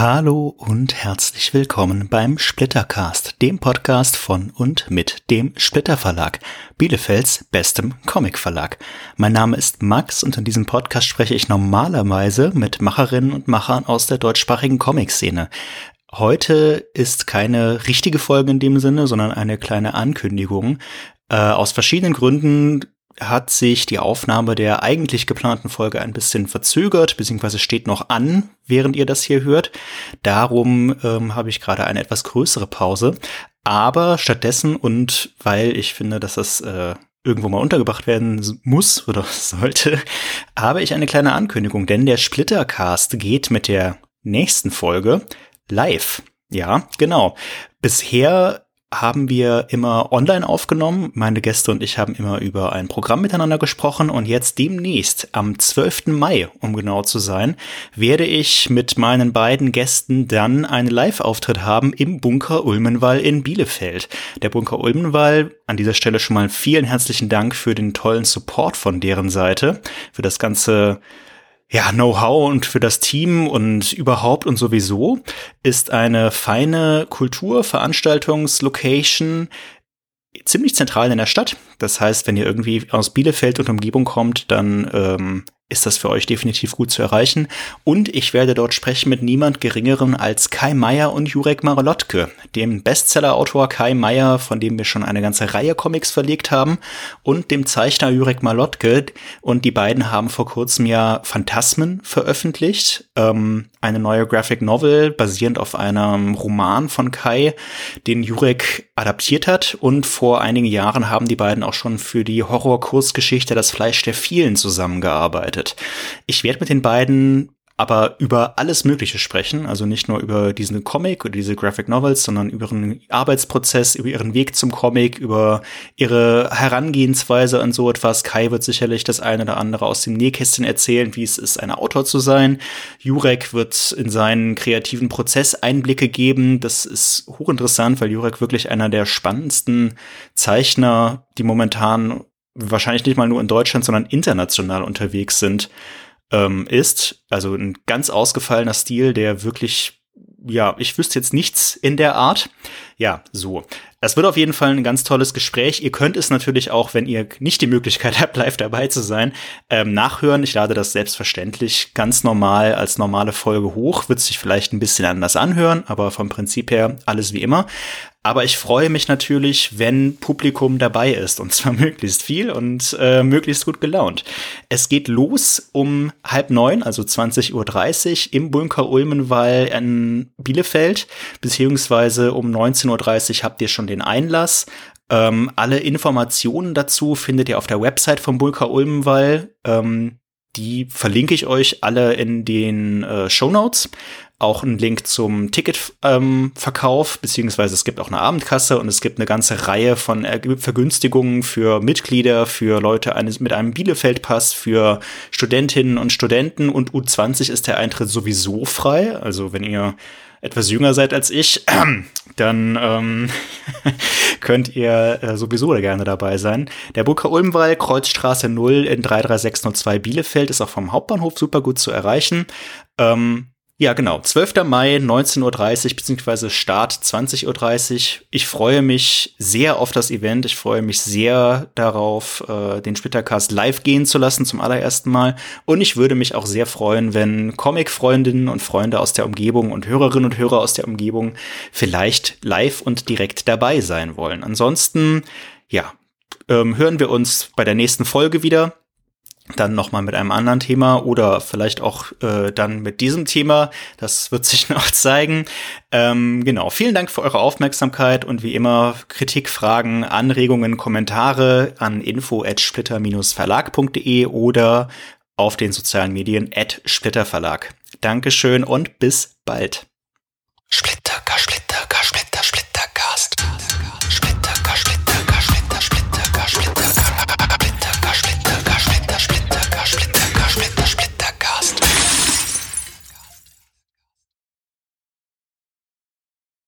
Hallo und herzlich willkommen beim Splittercast, dem Podcast von und mit dem Splitter Verlag, Bielefelds bestem Comic Verlag. Mein Name ist Max und in diesem Podcast spreche ich normalerweise mit Macherinnen und Machern aus der deutschsprachigen Comic-Szene. Heute ist keine richtige Folge in dem Sinne, sondern eine kleine Ankündigung. Äh, aus verschiedenen Gründen hat sich die Aufnahme der eigentlich geplanten Folge ein bisschen verzögert, beziehungsweise steht noch an, während ihr das hier hört. Darum ähm, habe ich gerade eine etwas größere Pause. Aber stattdessen und weil ich finde, dass das äh, irgendwo mal untergebracht werden muss oder sollte, habe ich eine kleine Ankündigung, denn der Splittercast geht mit der nächsten Folge live. Ja, genau. Bisher haben wir immer online aufgenommen. Meine Gäste und ich haben immer über ein Programm miteinander gesprochen und jetzt demnächst, am 12. Mai, um genau zu sein, werde ich mit meinen beiden Gästen dann einen Live-Auftritt haben im Bunker Ulmenwall in Bielefeld. Der Bunker Ulmenwall, an dieser Stelle schon mal vielen herzlichen Dank für den tollen Support von deren Seite, für das ganze ja, Know-how und für das Team und überhaupt und sowieso ist eine feine Kulturveranstaltungslocation ziemlich zentral in der Stadt. Das heißt, wenn ihr irgendwie aus Bielefeld und Umgebung kommt, dann ähm, ist das für euch definitiv gut zu erreichen. Und ich werde dort sprechen mit niemand Geringerem als Kai Meier und Jurek Marolotke, dem Bestseller-Autor Kai Meier, von dem wir schon eine ganze Reihe Comics verlegt haben, und dem Zeichner Jurek Marolotke. Und die beiden haben vor kurzem ja Phantasmen veröffentlicht, ähm, eine neue Graphic Novel basierend auf einem Roman von Kai, den Jurek adaptiert hat. Und vor einigen Jahren haben die beiden auch schon für die Horror-Kurzgeschichte Das Fleisch der Vielen zusammengearbeitet arbeitet. Ich werde mit den beiden aber über alles Mögliche sprechen, also nicht nur über diesen Comic oder diese Graphic Novels, sondern über ihren Arbeitsprozess, über ihren Weg zum Comic, über ihre Herangehensweise an so etwas. Kai wird sicherlich das eine oder andere aus dem Nähkästchen erzählen, wie es ist, ein Autor zu sein. Jurek wird in seinen kreativen Prozess Einblicke geben. Das ist hochinteressant, weil Jurek wirklich einer der spannendsten Zeichner, die momentan wahrscheinlich nicht mal nur in Deutschland, sondern international unterwegs sind, ähm, ist. Also ein ganz ausgefallener Stil, der wirklich, ja, ich wüsste jetzt nichts in der Art. Ja, so. Das wird auf jeden Fall ein ganz tolles Gespräch. Ihr könnt es natürlich auch, wenn ihr nicht die Möglichkeit habt, live dabei zu sein, ähm, nachhören. Ich lade das selbstverständlich ganz normal als normale Folge hoch. Wird sich vielleicht ein bisschen anders anhören, aber vom Prinzip her alles wie immer. Aber ich freue mich natürlich, wenn Publikum dabei ist und zwar möglichst viel und äh, möglichst gut gelaunt. Es geht los um halb neun, also 20.30 Uhr im Bunker Ulmenwall in Bielefeld, beziehungsweise um 19.30 Uhr habt ihr schon den Einlass. Ähm, alle Informationen dazu findet ihr auf der Website vom Bunker Ulmenwall. Ähm, die verlinke ich euch alle in den äh, Show Notes auch einen Link zum Ticketverkauf, ähm, beziehungsweise es gibt auch eine Abendkasse und es gibt eine ganze Reihe von Vergünstigungen für Mitglieder, für Leute eines, mit einem Bielefeld-Pass, für Studentinnen und Studenten und U20 ist der Eintritt sowieso frei. Also wenn ihr etwas jünger seid als ich, dann ähm, könnt ihr äh, sowieso gerne dabei sein. Der Burger Ulmwall, Kreuzstraße 0 in 33602 Bielefeld, ist auch vom Hauptbahnhof super gut zu erreichen. Ähm, ja, genau. 12. Mai, 19.30 Uhr, beziehungsweise Start 20.30 Uhr. Ich freue mich sehr auf das Event. Ich freue mich sehr darauf, äh, den Splittercast live gehen zu lassen zum allerersten Mal. Und ich würde mich auch sehr freuen, wenn Comic-Freundinnen und Freunde aus der Umgebung und Hörerinnen und Hörer aus der Umgebung vielleicht live und direkt dabei sein wollen. Ansonsten, ja, ähm, hören wir uns bei der nächsten Folge wieder dann nochmal mit einem anderen Thema oder vielleicht auch äh, dann mit diesem Thema. Das wird sich noch zeigen. Ähm, genau, vielen Dank für eure Aufmerksamkeit und wie immer Kritik, Fragen, Anregungen, Kommentare an info at splitter-verlag.de oder auf den sozialen Medien at splitterverlag. Dankeschön und bis bald.